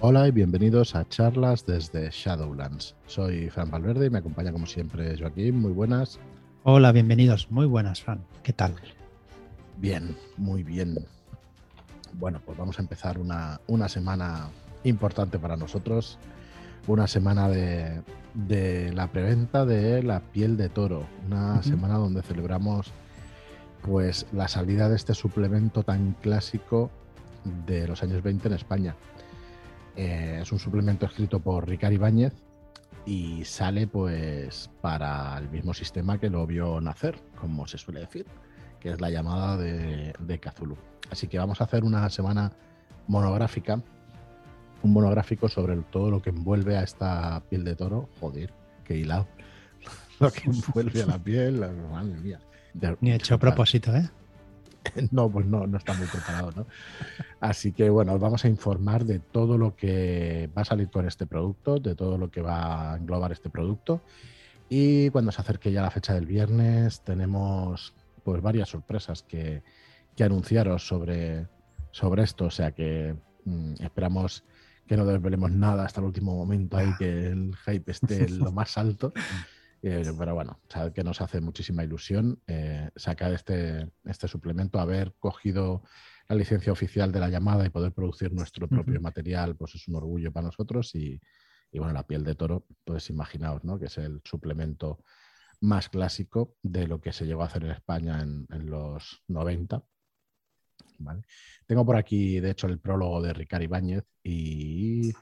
Hola y bienvenidos a charlas desde Shadowlands. Soy Fran Valverde y me acompaña como siempre Joaquín. Muy buenas. Hola, bienvenidos. Muy buenas, Fran. ¿Qué tal? Bien, muy bien. Bueno, pues vamos a empezar una, una semana importante para nosotros. Una semana de, de la preventa de la piel de toro. Una semana donde celebramos pues la salida de este suplemento tan clásico de los años 20 en España. Eh, es un suplemento escrito por Ricard Ibáñez y sale pues para el mismo sistema que lo vio nacer, como se suele decir, que es la llamada de, de. Así que vamos a hacer una semana monográfica, un monográfico sobre todo lo que envuelve a esta piel de toro. Joder, qué hilado. Lo que envuelve a la piel, madre mía. Ni hecho a propósito, ¿eh? no, pues no, no está muy preparado, ¿no? Así que bueno, os vamos a informar de todo lo que va a salir con este producto, de todo lo que va a englobar este producto. Y cuando se acerque ya la fecha del viernes, tenemos pues varias sorpresas que, que anunciaros sobre, sobre esto. O sea que mm, esperamos que no desvelemos nada hasta el último momento ahí, que el hype esté en lo más alto. Eh, pero bueno, sabed que nos hace muchísima ilusión eh, sacar este, este suplemento, haber cogido la licencia oficial de la llamada y poder producir nuestro propio material, pues es un orgullo para nosotros. Y, y bueno, la piel de toro, pues imaginaos, ¿no? Que es el suplemento más clásico de lo que se llegó a hacer en España en, en los 90. ¿vale? Tengo por aquí, de hecho, el prólogo de Ricard Ibáñez y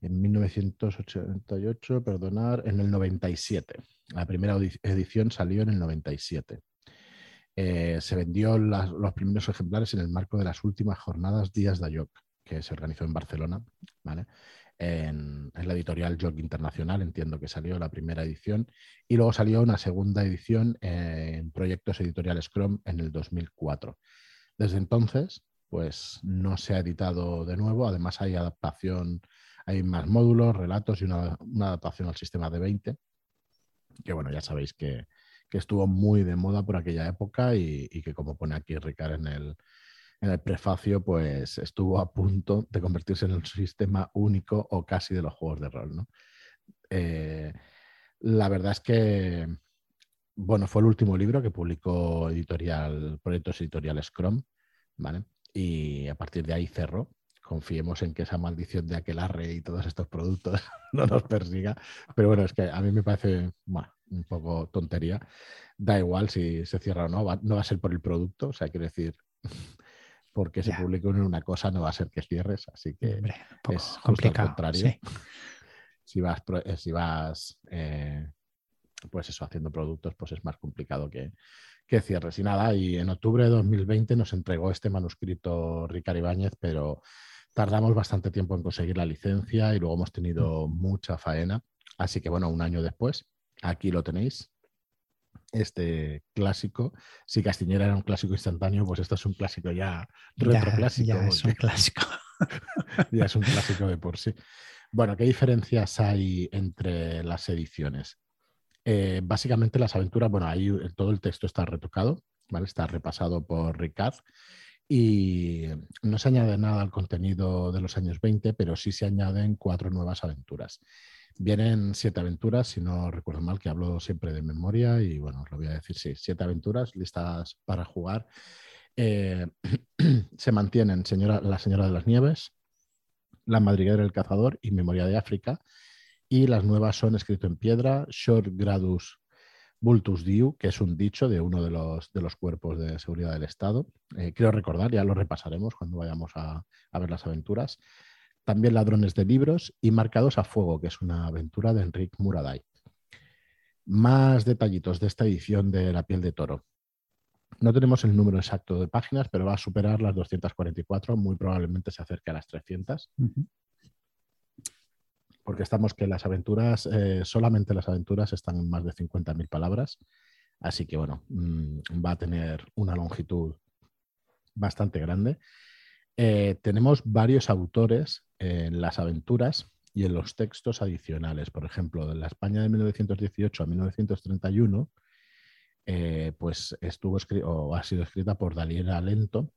en 1988, perdonar, en el 97. La primera edi- edición salió en el 97. Eh, se vendió las- los primeros ejemplares en el marco de las últimas jornadas Días de Joc, que se organizó en Barcelona, ¿vale? En, la editorial Joc Internacional, entiendo que salió la primera edición, y luego salió una segunda edición en Proyectos Editoriales Scrum en el 2004. Desde entonces, pues no se ha editado de nuevo, además hay adaptación, hay más módulos, relatos y una, adaptación al sistema de 20, que bueno, ya sabéis que, estuvo muy de moda por aquella época y, que como pone aquí Ricard en el, prefacio, pues estuvo a punto de convertirse en el sistema único o casi de los juegos de rol. Eh, la verdad es que, bueno, fue el último libro que publicó editorial, Proyectos Editoriales Scrum, ¿vale? Y a partir de ahí cerró. Confiemos en que esa maldición de Aquelarre y todos estos productos no nos persiga. Pero bueno, es que a mí me parece bueno, un poco tontería. Da igual si se cierra o no, va- no va a ser por el producto, o sea, quiero decir, porque se Ya. publicó en una cosa no va a ser que cierres, así que Hombre, es justo al complicado. contrario. sí. si vas, eh, si vas eh, pues eso, haciendo productos, pues es más complicado que, que cierres. Y nada, y en octubre de 2020 nos entregó este manuscrito Ricard Ibáñez, pero tardamos bastante tiempo en conseguir la licencia y luego hemos tenido mucha faena. Así que bueno, un año después, aquí lo tenéis. Este clásico, si Castiñera era un clásico instantáneo, pues esto es un clásico ya retroclásico. ya es un clásico. ya es un clásico de por sí. Bueno, ¿qué diferencias hay entre las ediciones? Eh, básicamente las aventuras, bueno, ahí todo el texto está retocado, ¿vale? Está repasado por Ricard y no se añade nada al contenido de los años 20, pero sí se añaden cuatro nuevas aventuras. Vienen siete aventuras, si no recuerdo mal, que hablo siempre de memoria y bueno, os lo voy a decir, sí, siete aventuras listas para jugar. Eh, se mantienen señora, La Señora de las Nieves, La Madriguera del Cazador y Memoria de África. Y las nuevas son escrito en piedra, Short Gradus Vultus Diu, que es un dicho de uno de los, de los cuerpos de seguridad del Estado. Eh, creo recordar, ya lo repasaremos cuando vayamos a, a ver las aventuras. También Ladrones de Libros y Marcados a Fuego, que es una aventura de Enric Muraday. Más detallitos de esta edición de La piel de toro. No tenemos el número exacto de páginas, pero va a superar las 244, muy probablemente se acerque a las 300 Ujú. Porque estamos que las aventuras, eh, solamente las aventuras están en más de 50.000 palabras, así que bueno, mm, va a tener una longitud bastante grande. Eh, tenemos varios autores en las aventuras y en los textos adicionales. Por ejemplo, de la España de 1918 a 1931, eh, pues estuvo escri- o ha sido escrita por Daniela Lento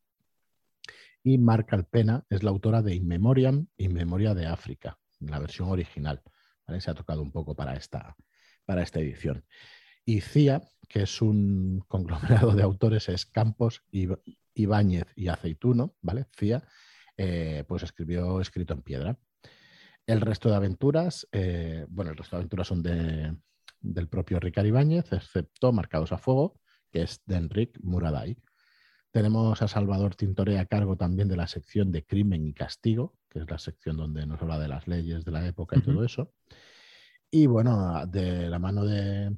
Y Marca Alpena es la autora de In Memoriam, In Memoria de África, la versión original. Se ha tocado un poco para esta, para esta edición. Y CIA, que es un conglomerado de autores, es Campos, Ibáñez y Aceituno, ¿vale? CIA, eh, pues escribió escrito en piedra. El resto de aventuras, eh, bueno, el resto de aventuras son de, del propio Ricard Ibáñez, excepto Marcados a Fuego, que es de Enric Muraday. Tenemos a Salvador Tintore a cargo también de la sección de Crimen y Castigo, que es la sección donde nos habla de las leyes de la época y todo eso. Y bueno, de la mano de,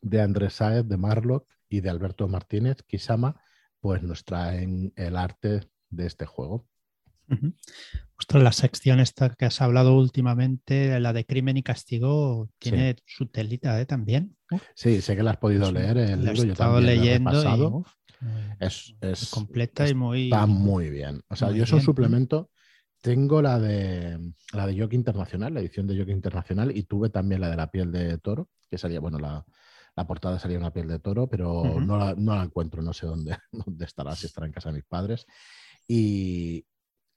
de Andrés Saez, de Marlock y de Alberto Martínez, Kisama, pues nos traen el arte de este juego. la sección esta que has hablado últimamente, la de crimen y castigo, tiene su telita ¿eh? también. Sí, sé que la has podido leer. El he estado leyendo. es, es, completa y muy. Está muy bien. O sea, yo soy un suplemento. Tengo la de la de Yoke Internacional, la edición de Yoke Internacional, y tuve también la de la piel de toro, que salía, bueno, la, la portada salía una piel de toro, pero no, la, no, la, encuentro, no sé dónde, dónde estará, si estará en casa de mis padres. Y,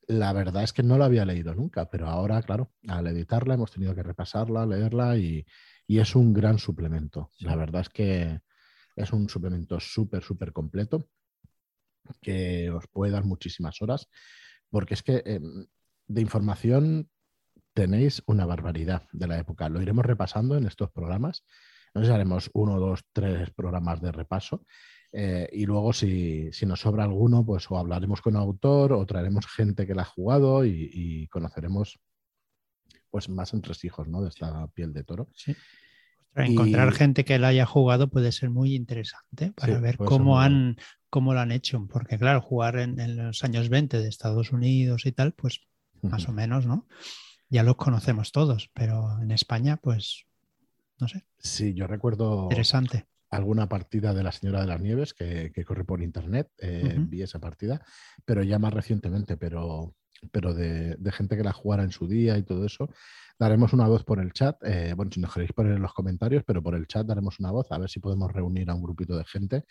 la verdad es que no la había leído nunca, pero ahora, claro, al editarla hemos tenido que repasarla, leerla y, es un gran suplemento. La verdad es que es un suplemento súper, súper completo que os puede dar muchísimas horas, porque es que em, de información tenéis una barbaridad de la época. Lo iremos repasando en estos programas. Nos haremos uno, dos, tres programas de repaso eh, y luego, si, nos sobra alguno, pues o hablaremos con autor o traeremos gente que la ha jugado y, conoceremos pues más entresijos ¿no? de esta piel de toro. Encontrar gente que la haya jugado puede ser muy interesante para ver cómo han, cómo lo han hecho. Porque, claro, jugar en, los años 20 de Estados Unidos y tal, pues más o menos, ¿no? Ya los conocemos todos, pero en España, pues no sé. Sí, yo recuerdo. Interesante alguna partida de la Señora de las Nieves que, corre por internet, eh, vi esa partida, pero ya más recientemente, pero, pero de, gente que la jugara en su día y todo eso. Daremos una voz por el chat, eh, bueno, si nos queréis poner en los comentarios, pero por el chat daremos una voz, a ver si podemos reunir a un grupito de gente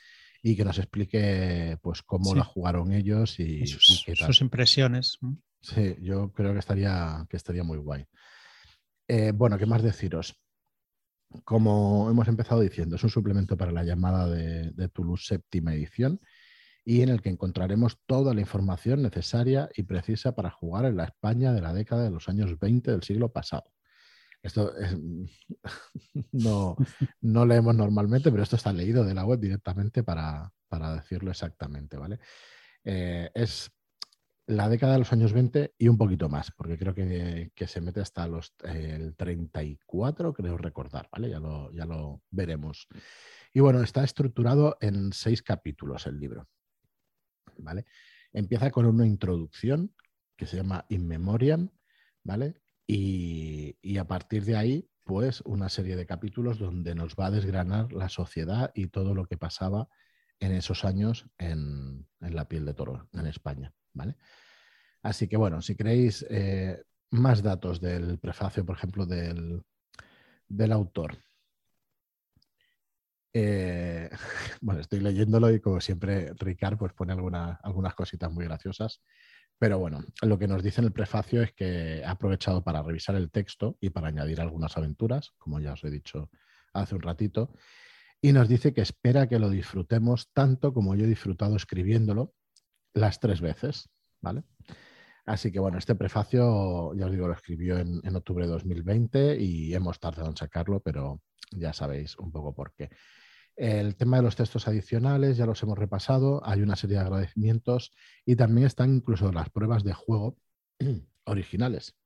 y que nos explique pues cómo la jugaron ellos y, sus, impresiones. Sí, yo creo que estaría, que estaría muy guay. Eh, bueno, ¿qué más deciros? como hemos empezado diciendo, es un suplemento para la llamada de, Toulouse séptima edición y en el que encontraremos toda la información necesaria y precisa para jugar en la España de la década de los años 20 del siglo pasado. Esto no, no, leemos normalmente, pero esto está leído de la web directamente para, decirlo exactamente, ¿vale? Eh, es la década de los años 20 y un poquito más, porque creo que, se mete hasta los, el 34, creo recordar, ¿vale? Ya lo, ya lo veremos. Y bueno, está estructurado en seis capítulos el libro, ¿vale? Empieza con una introducción que se llama In Memoriam, ¿vale? Y, y a partir de ahí, pues una serie de capítulos donde nos va a desgranar la sociedad y todo lo que pasaba en esos años en, en la piel de toro en España. ¿vale? Así que bueno, si queréis eh, más datos del prefacio, por ejemplo, del, autor. Eh, bueno, estoy leyéndolo y como siempre Ricard pues pone algunas cositas muy graciosas. Pero bueno, lo que nos dice en el prefacio es que ha aprovechado para revisar el texto y para añadir algunas aventuras, como ya os he dicho hace un ratito, y nos dice que espera que lo disfrutemos tanto como yo he disfrutado escribiéndolo las tres veces, ¿vale? Así que bueno, este prefacio, ya os digo, lo escribió en, octubre de 2020 y hemos tardado en sacarlo, pero ya sabéis un poco por qué. El tema de los textos adicionales ya los hemos repasado, hay una serie de agradecimientos y también están incluso las pruebas de juego originales.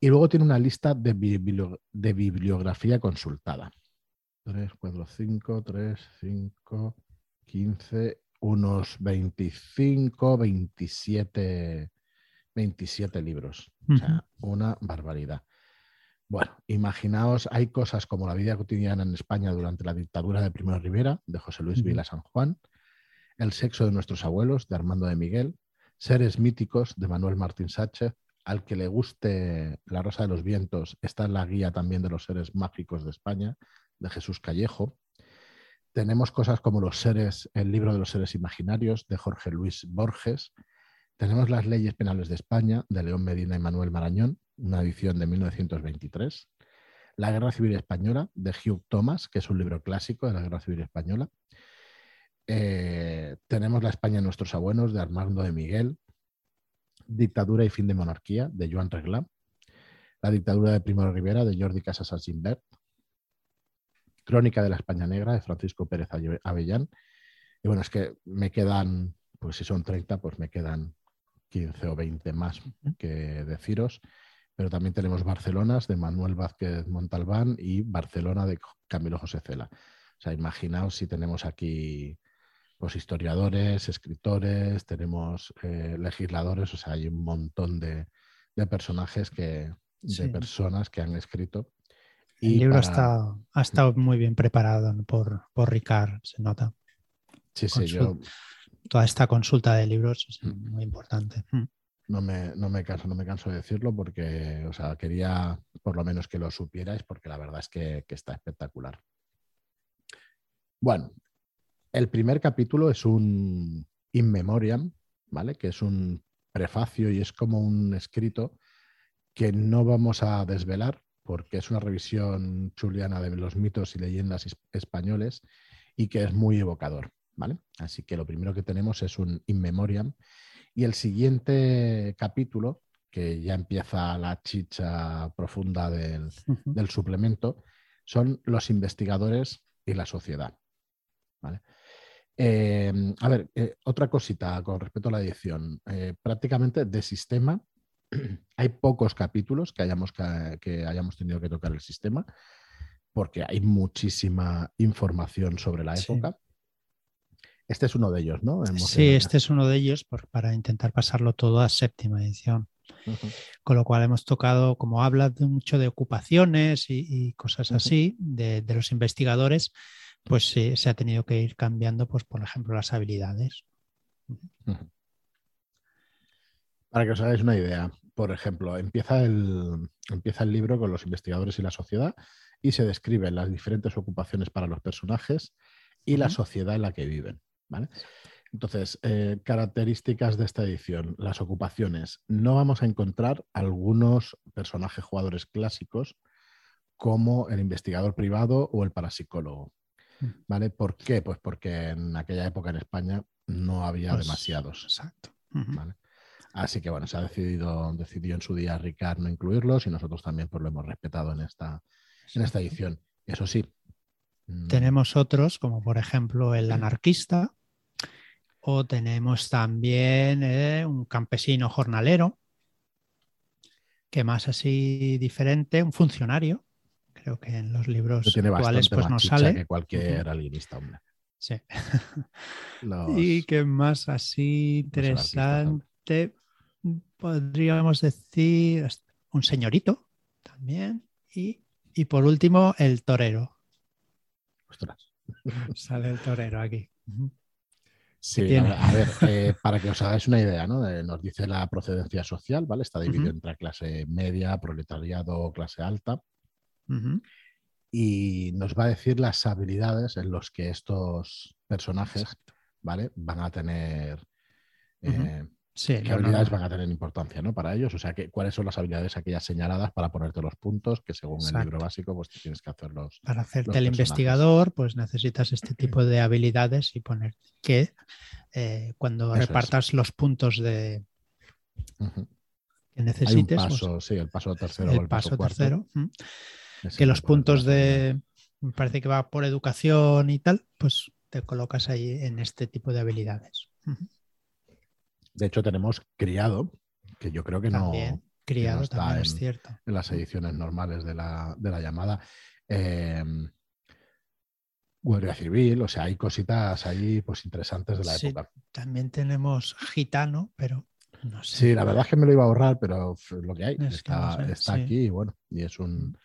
Y luego tiene una lista de, de bibliografía consultada. 3, 4, 5, 3, 5, 15 unos 25, 27, 27 libros. O sea, una barbaridad. Bueno, imaginaos, hay cosas como la vida cotidiana en España durante la dictadura de Primo Rivera, de José Luis Vila San Juan, El sexo de nuestros abuelos, de Armando de Miguel, Seres míticos, de Manuel Martín Sánchez, al que le guste La Rosa de los Vientos, está en la guía también de los seres mágicos de España, de Jesús Callejo, tenemos cosas como los seres, el libro de los seres imaginarios de Jorge Luis Borges. Tenemos las leyes penales de España de León Medina y Manuel Marañón, una edición de 1923. La Guerra Civil Española de Hugh Thomas, que es un libro clásico de la Guerra Civil Española. Eh, tenemos La España de nuestros abuelos de Armando de Miguel. Dictadura y fin de monarquía de Joan Reglá. La dictadura de Primo Rivera de Jordi Casas Algimbert. Crónica de la España Negra de Francisco Pérez Avellán. Y bueno, es que me quedan, pues si son 30, pues me quedan 15 o 20 más que deciros. Pero también tenemos Barcelonas de Manuel Vázquez Montalbán y Barcelona de Camilo José Cela. O sea, imaginaos si tenemos aquí pues, historiadores, escritores, tenemos eh, legisladores, o sea, hay un montón de, personajes que, de personas que han escrito el libro está, ha estado muy bien preparado por, por Ricard, se nota. Sí, sí, yo... Toda esta consulta de libros es mm. muy importante. Mm. No me, no me canso, no me canso de decirlo porque, o sea, quería por lo menos que lo supierais porque la verdad es que, está espectacular. Bueno, el primer capítulo es un in memoriam, ¿vale? Que es un prefacio y es como un escrito que no vamos a desvelar porque es una revisión chuliana de los mitos y leyendas españoles y que es muy evocador. ¿vale? Así que lo primero que tenemos es un In Memoriam. Y el siguiente capítulo, que ya empieza la chicha profunda del, suplemento, son los investigadores y la sociedad. Eh, a ver, eh, otra cosita con respecto a la edición. Eh, prácticamente de sistema hay pocos capítulos que hayamos, que, hayamos tenido que tocar el sistema, porque hay muchísima información sobre la época. Este es uno de ellos, ¿no? sí, este es uno de ellos para intentar pasarlo todo a séptima edición. Con lo cual hemos tocado, como habla de mucho de ocupaciones y, cosas así, de, los investigadores, pues se ha tenido que ir cambiando, pues, por ejemplo, las habilidades. Para que os hagáis una idea, por ejemplo, empieza el, empieza el libro con los investigadores y la sociedad y se describen las diferentes ocupaciones para los personajes y la sociedad en la que viven. Entonces, eh, características de esta edición. Las ocupaciones. No vamos a encontrar algunos personajes jugadores clásicos como el investigador privado o el parapsicólogo. Mm. ¿Vale? ¿Por qué? Pues porque en aquella época en España no había pues, demasiados. Exacto. Así que bueno, se ha decidido, decidió en su día Ricard no incluirlos y nosotros también pues, lo hemos respetado en esta, en esta edición. Eso sí. Mm, tenemos otros, como por ejemplo el anarquista, o tenemos también eh, un campesino jornalero, que más así diferente, un funcionario. Creo que en los libros actuales pues no sale. Que cualquier alienista, hombre. Sí. Y que más así interesante podríamos decir un señorito también. Y, por último, el torero. Sale el torero aquí. Sí, a ver, eh, para que os hagáis una idea, ¿no? nos dice la procedencia social, ¿vale? Está dividido entre clase media, proletariado, clase alta. Y nos va a decir las habilidades en los que estos personajes, ¿vale? Van a tener Sí, ¿Qué habilidades van a tener importancia ¿no? para ellos? O sea, que, ¿cuáles son las habilidades aquellas señaladas para ponerte los puntos que según el libro básico pues tienes que hacerlos? Para hacerte el investigador pues necesitas este tipo de habilidades y poner que eh, cuando repartas los puntos de... que necesites... Hay un pues sí, el paso tercero el, o el paso, tercero. Que los puntos de... Me parece que va por educación y tal, pues te colocas ahí en este tipo de habilidades. De hecho, tenemos criado, que yo creo que no, criado está en, es cierto. en las ediciones normales de la, llamada. Eh, Guardia Civil, o sea, hay cositas ahí pues interesantes de la época. También tenemos gitano, pero no sé. Sí, la verdad es que me lo iba a ahorrar, pero lo que hay está, aquí y bueno, y es un,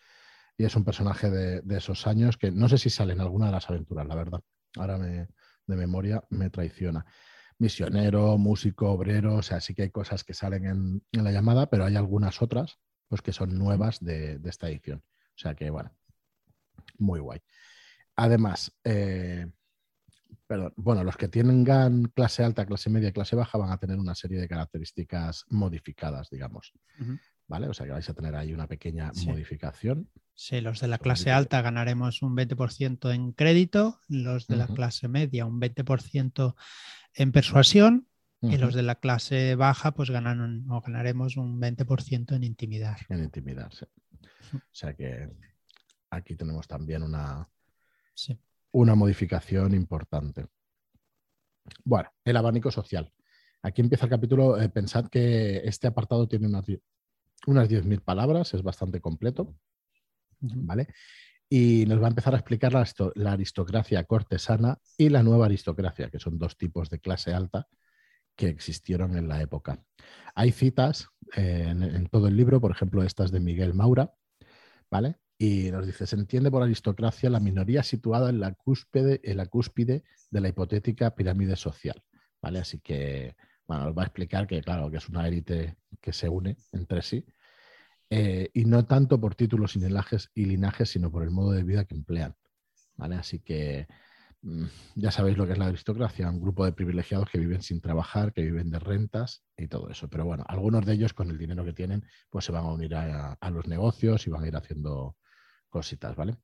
y es un personaje de, de, esos años que no sé si sale en alguna de las aventuras, la verdad. Ahora me, de memoria me traiciona misionero, músico, obrero, o sea, sí que hay cosas que salen en, la llamada, pero hay algunas otras pues, que son nuevas de, esta edición. O sea que, bueno, muy guay. Además, eh, perdón, bueno, los que tengan clase alta, clase media, clase baja van a tener una serie de características modificadas, digamos. ¿Vale? O sea que vais a tener ahí una pequeña modificación. Sí, los de la clase alta ganaremos un 20% en crédito, los de la clase media un 20% en persuasión y los de la clase baja pues ganan, o ganaremos un 20% en intimidad. En intimidad, sí. O sea que aquí tenemos también una, una modificación importante. Bueno, el abanico social. Aquí empieza el capítulo. Eh, pensad que este apartado tiene unas, unas 10.000 palabras, es bastante completo. ¿Vale? Y nos va a empezar a explicar la, aristocracia cortesana y la nueva aristocracia, que son dos tipos de clase alta que existieron en la época. Hay citas eh, en, en, todo el libro, por ejemplo, estas de Miguel Maura, ¿vale? Y nos dice, se entiende por aristocracia la minoría situada en la cúspide, en la cúspide de la hipotética pirámide social. ¿vale? Así que, bueno, nos va a explicar que, claro, que es una élite que se une entre sí. Eh, y no tanto por títulos y linajes, sino por el modo de vida que emplean. ¿vale? Así que mm, ya sabéis lo que es la aristocracia, un grupo de privilegiados que viven sin trabajar, que viven de rentas y todo eso. Pero bueno, algunos de ellos con el dinero que tienen, pues se van a unir a los negocios y van a ir haciendo cositas, ¿vale?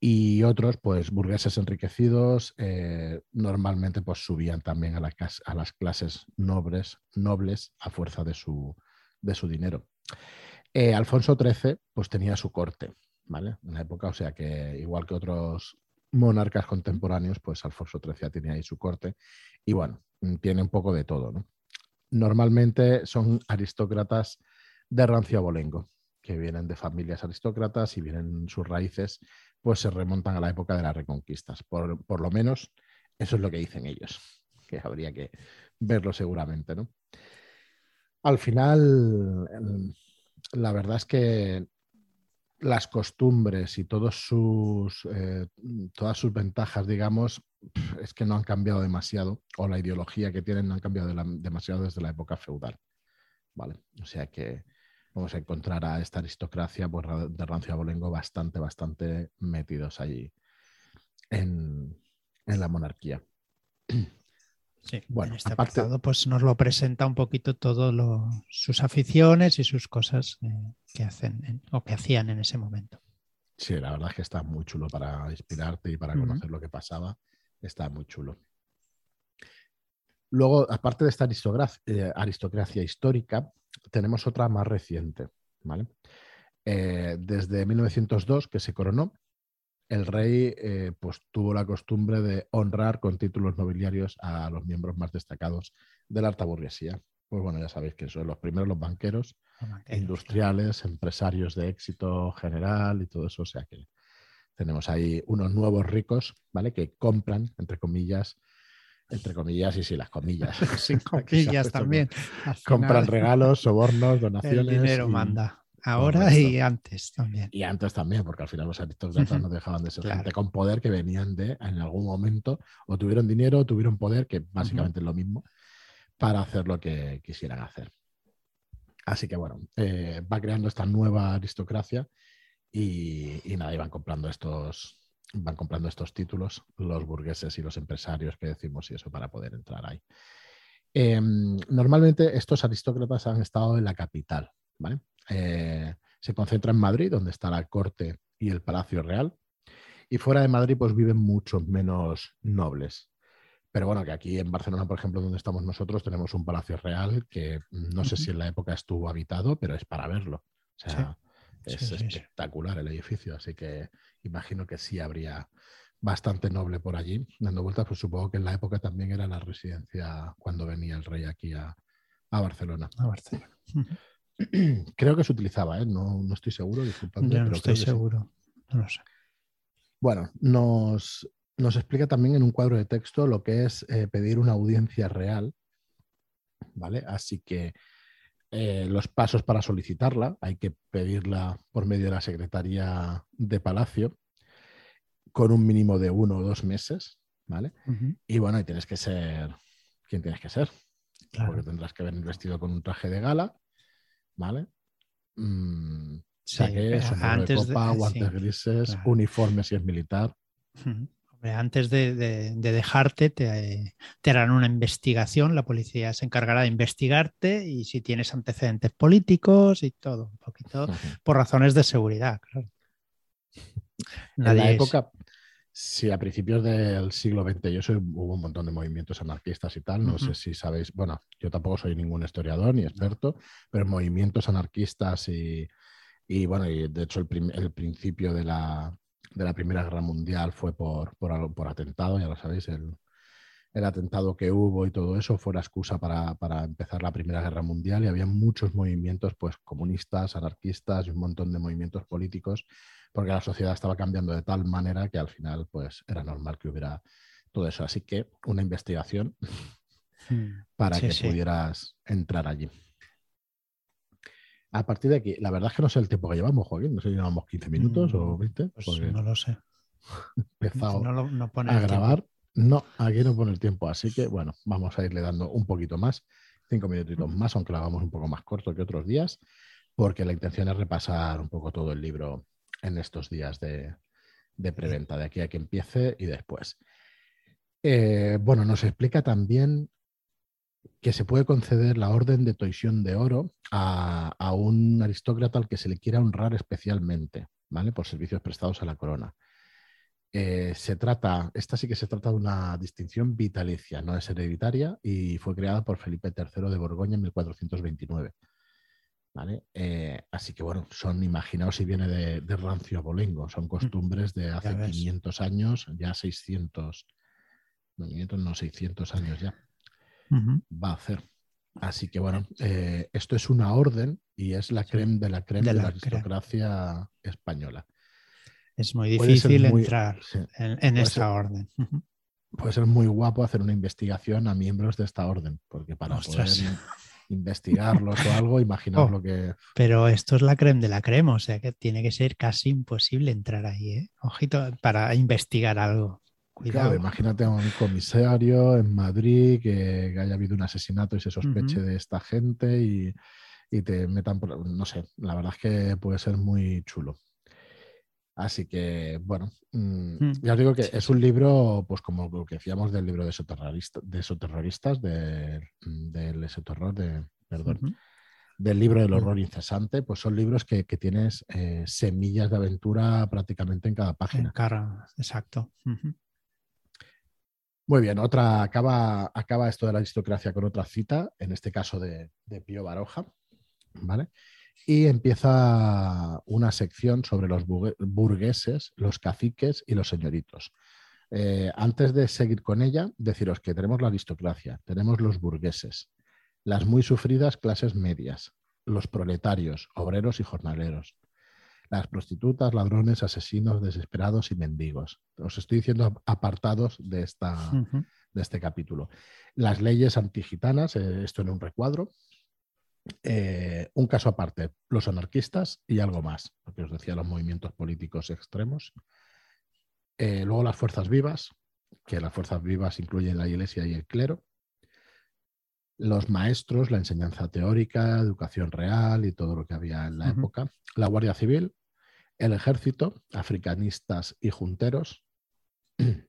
Y otros, pues burgueses enriquecidos, eh, normalmente pues subían también a, a, las clases nobles, nobles a fuerza de su, de su dinero. Eh, Alfonso XIII pues tenía su corte, ¿vale? En la época, o sea que igual que otros monarcas contemporáneos, pues Alfonso XIII ya tenía ahí su corte y bueno, tiene un poco de todo, ¿no? Normalmente son aristócratas de rancio abolengo, que vienen de familias aristócratas y vienen sus raíces, pues se remontan a la época de las reconquistas. Por, lo menos eso es lo que dicen ellos, que habría que verlo seguramente, ¿no? Al final, la verdad es que las costumbres y todos sus, eh, todas sus ventajas, digamos, es que no han cambiado demasiado, o la ideología que tienen no han cambiado demasiado desde la época feudal. ¿Vale? O sea que vamos a encontrar a esta aristocracia pues, de rancio abolengo bastante, bastante metidos allí en, la monarquía. Sí, bueno, en este apartado pues nos lo presenta un poquito todas sus aficiones y sus cosas eh, que hacen o que hacían en ese momento. Sí, la verdad es que está muy chulo para inspirarte y para conocer lo que pasaba. Está muy chulo. Luego, aparte de esta eh, aristocracia histórica, tenemos otra más reciente. ¿vale? Eh, desde 1902, que se coronó, el rey eh, pues, tuvo la costumbre de honrar con títulos nobiliarios a los miembros más destacados de la alta burguesía. Pues bueno, ya sabéis que son los primeros los banqueros, industriales, empresarios de éxito general y todo eso. O sea que tenemos ahí unos nuevos ricos, ¿vale? Que compran, entre comillas, entre comillas y sí, las comillas. Sin comillas también. Compran regalos, sobornos, donaciones. El dinero manda. Ahora y antes también. Y antes también, porque al final los aristócratas no dejaban de ser gente con poder que venían de, en algún momento, o tuvieron dinero o tuvieron poder, que básicamente es lo mismo, para hacer lo que quisieran hacer. Así que bueno, eh, va creando esta nueva aristocracia y, y nada, iban comprando estos, van comprando estos títulos los burgueses y los empresarios que decimos y eso para poder entrar ahí. Em, normalmente estos aristócratas han estado en la capital, ¿vale? Eh, se concentra en Madrid, donde está la corte y el palacio real, y fuera de Madrid pues viven muchos menos nobles. Pero bueno, que aquí en Barcelona, por ejemplo, donde estamos nosotros, tenemos un palacio real que no sé si en la época estuvo habitado, pero es para verlo. O sea, es espectacular el edificio, así que imagino que sí habría bastante noble por allí dando vueltas, pues supongo que en la época también era la residencia cuando venía el rey aquí a, Barcelona. A Barcelona. Creo que se utilizaba, ¿eh? no, estoy seguro, disculpadme. no estoy seguro, no lo sé. Bueno, nos, explica también en un cuadro de texto lo que es eh, pedir una audiencia real, ¿vale? Así que eh, los pasos para solicitarla. Hay que pedirla por medio de la Secretaría de Palacio con un mínimo de uno o dos meses, ¿vale? Y bueno, y tienes que ser quien tienes que ser. Porque tendrás que venir vestido con un traje de gala, ¿vale? Mm, o sea que es un de copa, guantes grises, uniforme si es militar. Antes de, dejarte, te, harán una investigación, la policía se encargará de investigarte y si tienes antecedentes políticos y todo, un poquito por razones de seguridad, claro. en la época, sí, a principios del siglo XX, yo soy, hubo un montón de movimientos anarquistas y tal, no sé si sabéis, bueno, yo tampoco soy ningún historiador ni experto, pero movimientos anarquistas y, y bueno, y de hecho el, el principio de la, de la Primera Guerra Mundial fue por, por, por atentado, ya lo sabéis, el, el, atentado que hubo y todo eso fue la excusa para, para, empezar la Primera Guerra Mundial y había muchos movimientos pues, comunistas, anarquistas y un montón de movimientos políticos porque la sociedad estaba cambiando de tal manera que al final pues, era normal que hubiera todo eso. Así que una investigación hmm. para que pudieras entrar allí. A partir de aquí, la verdad es que no sé el tiempo que llevamos, Joaquín. No sé si llevamos 15 minutos o 20. Mm, pues no lo sé. empezado a grabar. No, aquí no pone el tiempo. Así que, bueno, vamos a irle dando un poquito más, cinco minutitos más, aunque lo hagamos un poco más corto que otros días, porque la intención es repasar un poco todo el libro en estos días de, preventa, de aquí a que empiece y después. Eh, bueno, nos explica también que se puede conceder la orden de toisión de oro a, un aristócrata al que se le quiera honrar especialmente, ¿vale? Por servicios prestados a la corona. Eh, se trata, esta sí que se trata de una distinción vitalicia, no es hereditaria y fue creada por Felipe III de Borgoña en 1429. ¿Vale? Eh, así que bueno, son, imaginaos si viene de, rancio abolengo, son mm. costumbres de hace 500 años, ya 600, no, 500, no 600 años ya va a hacer. Así que bueno, eh, esto es una orden y es la creme de la creme de, la, aristocracia española. Es muy difícil entrar en, esta orden. Puede ser muy guapo hacer una investigación a miembros de esta orden, porque para poder investigarlos o algo, imaginaos oh, lo que. Pero esto es la creme de la crema, o sea que tiene que ser casi imposible entrar ahí, ¿eh? Ojito, para investigar algo. Claro, imagínate a un comisario en Madrid que, haya habido un asesinato y se sospeche de esta gente y, te metan por, no sé, la verdad es que puede ser muy chulo. Así que, bueno, mm, mm. ya os digo que es un libro, pues como lo que decíamos del libro de esoterroristas, de, esoterroristas de, del esoterror, de, perdón, del libro del horror incesante, pues son libros que, tienes eh, semillas de aventura prácticamente en cada página. En cara, exacto. Muy bien, otra acaba, acaba esto de la aristocracia con otra cita, en este caso de, Pío Baroja, ¿vale? Y empieza una sección sobre los burgueses, los caciques y los señoritos. Eh, antes de seguir con ella, deciros que tenemos la aristocracia, tenemos los burgueses, las muy sufridas clases medias, los proletarios, obreros y jornaleros, las prostitutas, ladrones, asesinos, desesperados y mendigos. Os estoy diciendo apartados de, esta, de este capítulo. Las leyes antigitanas, eh, esto en un recuadro. Eh, un caso aparte, los anarquistas y algo más, lo que os decía, los movimientos políticos extremos. Eh, luego las fuerzas vivas, que las fuerzas vivas incluyen la iglesia y el clero. Los maestros, la enseñanza teórica, educación real y todo lo que había en la época. La Guardia Civil, el ejército, africanistas y junteros.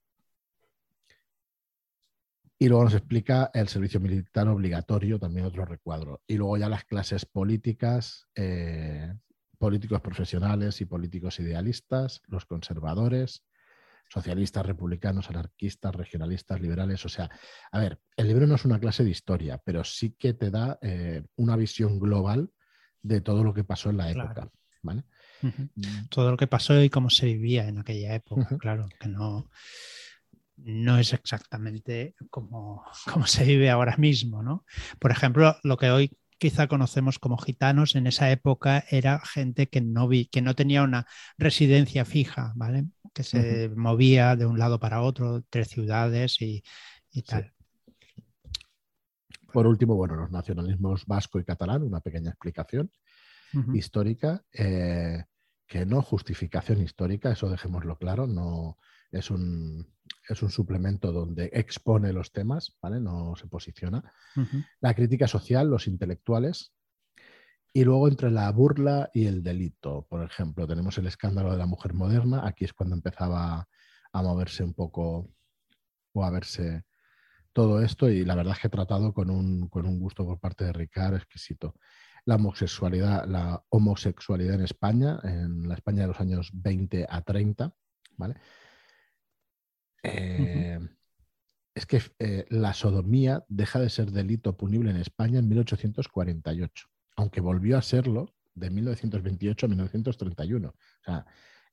Y luego nos explica el servicio militar obligatorio, también otro recuadro. Y luego ya las clases políticas, eh, políticos profesionales y políticos idealistas, los conservadores, socialistas, republicanos, anarquistas, regionalistas, liberales. O sea, a ver, el libro no es una clase de historia, pero sí que te da eh, una visión global de todo lo que pasó en la época. ¿vale? Mm. Todo lo que pasó y cómo se vivía en aquella época, claro, que no, no es exactamente como, como, se vive ahora mismo, ¿no? Por ejemplo, lo que hoy quizá conocemos como gitanos, en esa época era gente que no, vi, que no tenía una residencia fija, ¿vale? Que se movía de un lado para otro, entre ciudades y, tal. Por último, bueno, los nacionalismos vasco y catalán, una pequeña explicación histórica, eh, que no justificación histórica, eso dejémoslo claro, no es un, es un suplemento donde expone los temas, ¿vale? No se posiciona. La crítica social, los intelectuales, y luego entre la burla y el delito, por ejemplo, tenemos el escándalo de la mujer moderna, aquí es cuando empezaba a moverse un poco o a verse todo esto y la verdad es que he tratado con un, con un gusto por parte de Ricard exquisito. La homosexualidad, la homosexualidad en España, en la España de los años 20 a 30, ¿vale? Eh, es que eh, la sodomía deja de ser delito punible en España en 1848, aunque volvió a serlo de 1928 a 1931. O sea,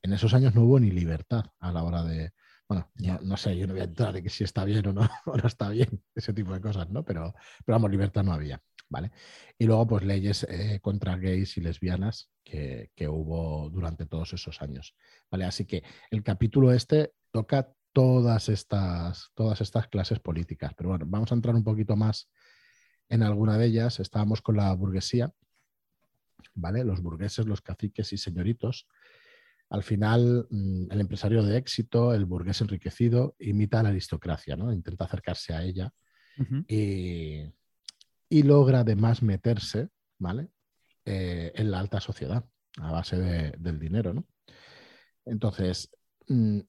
en esos años no hubo ni libertad a la hora de, bueno, no, sé, yo no voy a entrar en que si está bien o no, o no está bien, ese tipo de cosas, ¿no? Pero, pero vamos, libertad no había, ¿vale? Y luego, pues leyes eh, contra gays y lesbianas que, que, hubo durante todos esos años, ¿vale? Así que el capítulo este toca todas estas, todas estas clases políticas, pero bueno, vamos a entrar un poquito más en alguna de ellas. Estábamos con la burguesía, ¿vale? Los burgueses, los caciques y señoritos al final mm, el empresario de éxito, el burgués enriquecido, imita a la aristocracia, ¿no? Intenta acercarse a ella y, logra además meterse, ¿vale? Eh, en la alta sociedad a base del dinero, ¿no? Entonces,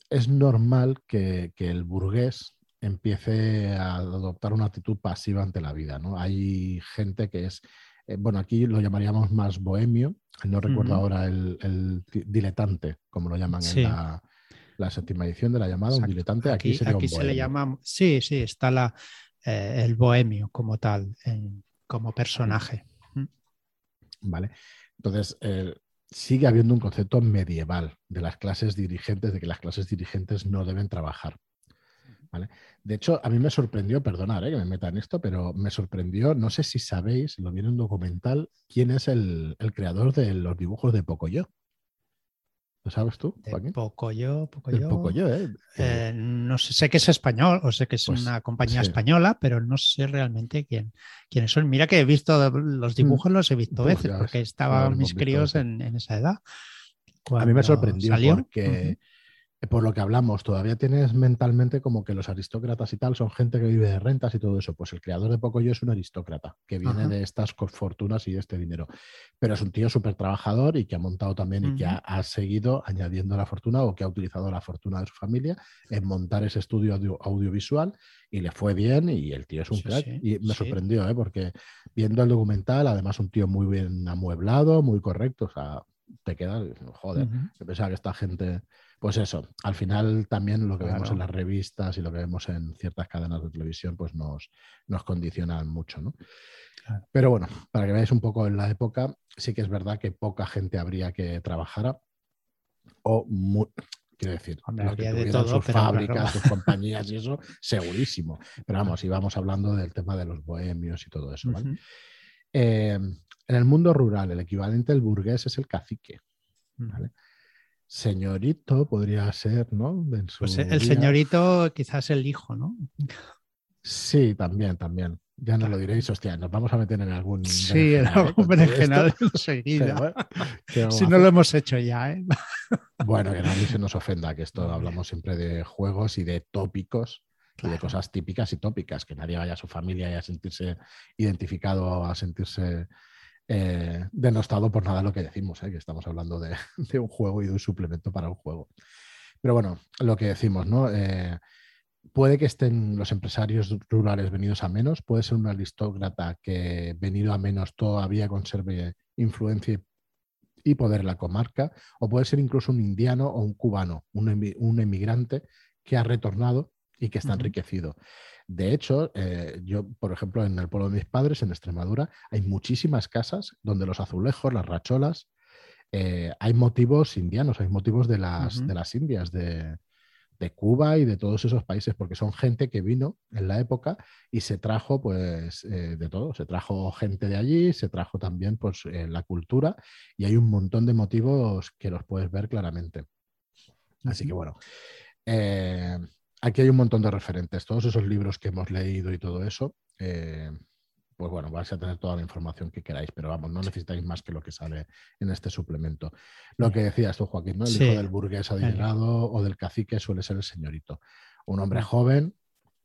es normal que, que, el burgués empiece a adoptar una actitud pasiva ante la vida, ¿no? Hay gente que es eh, bueno, aquí lo llamaríamos más bohemio, no recuerdo ahora el, diletante, como lo llaman en la, séptima edición de la llamada, un diletante. Aquí, aquí, se le llama, sí, sí, está la, eh, el bohemio como tal, como personaje. Vale, entonces eh, sigue habiendo un concepto medieval de las clases dirigentes, de que las clases dirigentes no deben trabajar. De hecho, a mí me sorprendió, perdonar eh, que me meta en esto, pero me sorprendió, no sé si sabéis, lo vi en un documental, quién es el, creador de los dibujos de Pocoyo. ¿Lo sabes tú? Joaquín? Pocoyo, Pocoyo. Pocoyo ¿eh? ¿eh? no sé, sé que es español o sé que es pues una compañía española, pero no sé realmente quién, quiénes son. Mira que he visto los mm. dibujos, los he visto veces, porque estaban mis críos en, esa edad. A mí me sorprendió porque por lo que hablamos, todavía tienes mentalmente como que los aristócratas y tal son gente que vive de rentas y todo eso. Pues el creador de Pocoyo es un aristócrata que viene de estas fortunas y de este dinero. Pero es un tío súper trabajador y que ha montado también y que ha, seguido añadiendo la fortuna o que ha utilizado la fortuna de su familia en montar ese estudio audiovisual y le fue bien y el tío es un crack. y me sorprendió, ¿eh? porque viendo el documental, además un tío muy bien amueblado, muy correcto, o sea, te queda, joder, uh pensaba que esta gente pues eso, al final también lo que vemos en las revistas y lo que vemos en ciertas cadenas de televisión, pues nos, nos condicionan mucho, ¿no? Pero bueno, para que veáis un poco en la época, sí que es verdad que poca gente habría que trabajara o quiero decir, los que de sus fábricas, sus compañías y eso, segurísimo. Pero vamos, íbamos hablando del tema de los bohemios y todo eso, ¿vale? Eh, en el mundo rural, el equivalente del burgués es el cacique, ¿vale? señorito podría ser, ¿no? pues el señorito quizás el hijo, ¿no? Sí, también, también. Ya no lo diréis, hostia, nos vamos a meter en algún. Sí, en algún berenjenal enseguida. si no lo hemos hecho ya, ¿eh? Bueno, que nadie se nos ofenda, que esto hablamos siempre de juegos y de tópicos y de cosas típicas y tópicas, que nadie vaya a su familia y a sentirse identificado, a sentirse eh, denostado por nada lo que decimos, ¿eh? que estamos hablando de, un juego y de un suplemento para un juego. Pero bueno, lo que decimos, ¿no? Eh, puede que estén los empresarios rurales venidos a menos, puede ser un aristócrata que venido a menos todavía conserve influencia y poder en la comarca, o puede ser incluso un indiano o un cubano, un, un emigrante que ha retornado y que está enriquecido. De hecho, eh, yo, por ejemplo, en el pueblo de mis padres, en Extremadura, hay muchísimas casas donde los azulejos, las racholas, eh, hay motivos indianos, hay motivos de las, de las Indias, de, Cuba y de todos esos países, porque son gente que vino en la época y se trajo, pues, eh, de todo. Se trajo gente de allí, se trajo también, pues, la cultura y hay un montón de motivos que los puedes ver claramente. Así que bueno aquí hay un montón de referentes. Todos esos libros que hemos leído y todo eso, eh, pues bueno, vais a tener toda la información que queráis, pero vamos, no necesitáis más que lo que sale en este suplemento. Lo que decías tú, Joaquín, ¿no? El hijo del burgués adinerado o del cacique suele ser el señorito. Un hombre joven,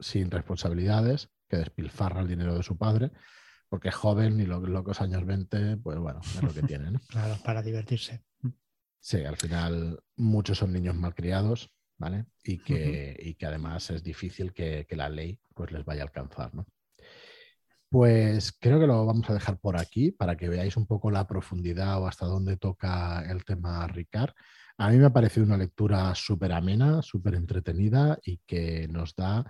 sin responsabilidades, que despilfarra el dinero de su padre, porque es joven y los locos años 20, pues bueno, es lo que tienen. claro, para divertirse. Sí, al final muchos son niños malcriados, ¿vale? Y que, y que además es difícil que, la ley pues, les vaya a alcanzar, ¿no? Pues creo que lo vamos a dejar por aquí para que veáis un poco la profundidad o hasta dónde toca el tema Ricard. A mí me ha parecido una lectura súper amena, súper entretenida y que nos da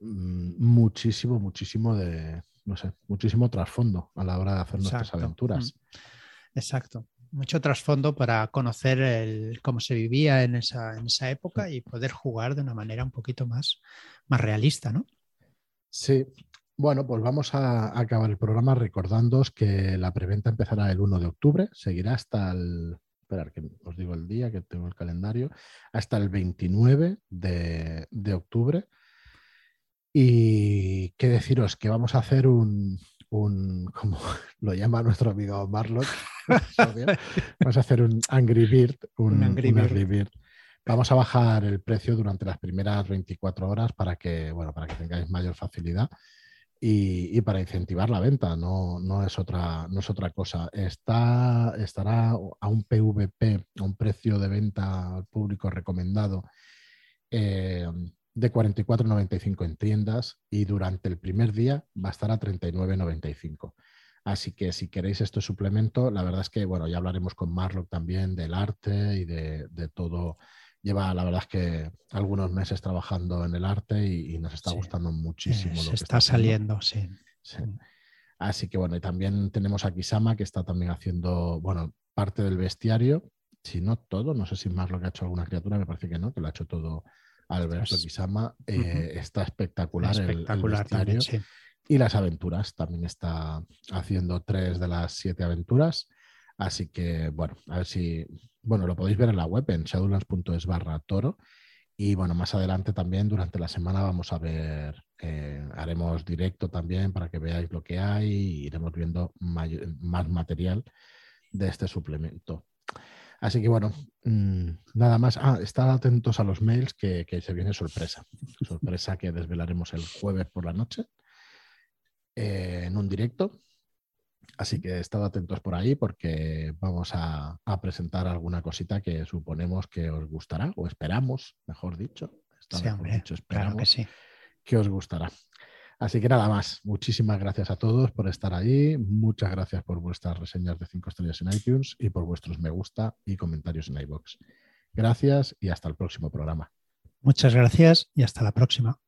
mm, muchísimo, muchísimo de, no sé, muchísimo trasfondo a la hora de hacer nuestras aventuras. Mm. Exacto. Mucho trasfondo para conocer cómo se vivía en esa, época y poder jugar de una manera un poquito más, realista, ¿no? Sí, bueno, pues vamos a acabar el programa recordándoos que la preventa empezará el 1 de octubre, seguirá hasta el, esperar que os digo el día que tengo el calendario, hasta el 29 de, octubre. Y qué deciros, que vamos a hacer un, un como lo llama nuestro amigo Marlock, vamos a hacer un Angry Bird, un, Angry, Bird. Vamos a bajar el precio durante las primeras 24 horas para que, bueno, para que tengáis mayor facilidad y, para incentivar la venta, no, no, es, otra, no es otra cosa. Está, estará a un PVP, a un precio de venta al público recomendado eh, de 44,95 en tiendas y durante el primer día va a estar a 39,95. Así que si queréis este suplemento, la verdad es que, bueno, ya hablaremos con Marlock también del arte y de, de todo lleva, la verdad es que algunos meses trabajando en el arte y, nos está gustando muchísimo. lo que está, saliendo, sí. Así que bueno, y también tenemos a Kisama que está también haciendo, bueno, parte del bestiario, si no todo, no sé si que ha hecho alguna criatura, me parece que no, que lo ha hecho todo Alberto Kisama. Eh, está espectacular, espectacular el, bestiario. Y las aventuras, también está haciendo tres de las siete aventuras. Así que, bueno, a ver si, bueno, lo podéis ver en la web, en shadowlands.es barra toro. Y bueno, más adelante también durante la semana vamos a ver, eh, haremos directo también para que veáis lo que hay y iremos viendo más material de este suplemento. Así que bueno, mm, nada más. Ah, estad atentos a los mails que, se viene sorpresa. Sorpresa que desvelaremos el jueves por la noche eh, en un directo. Así que estad atentos por ahí porque vamos a, presentar alguna cosita que suponemos que os gustará, o esperamos, mejor dicho. sí, hombre, claro que sí. Que os gustará. Así que nada más, muchísimas gracias a todos por estar ahí, muchas gracias por vuestras reseñas de 5 estrellas en iTunes y por vuestros me gusta y comentarios en iBox. Gracias y hasta el próximo programa. Muchas gracias y hasta la próxima.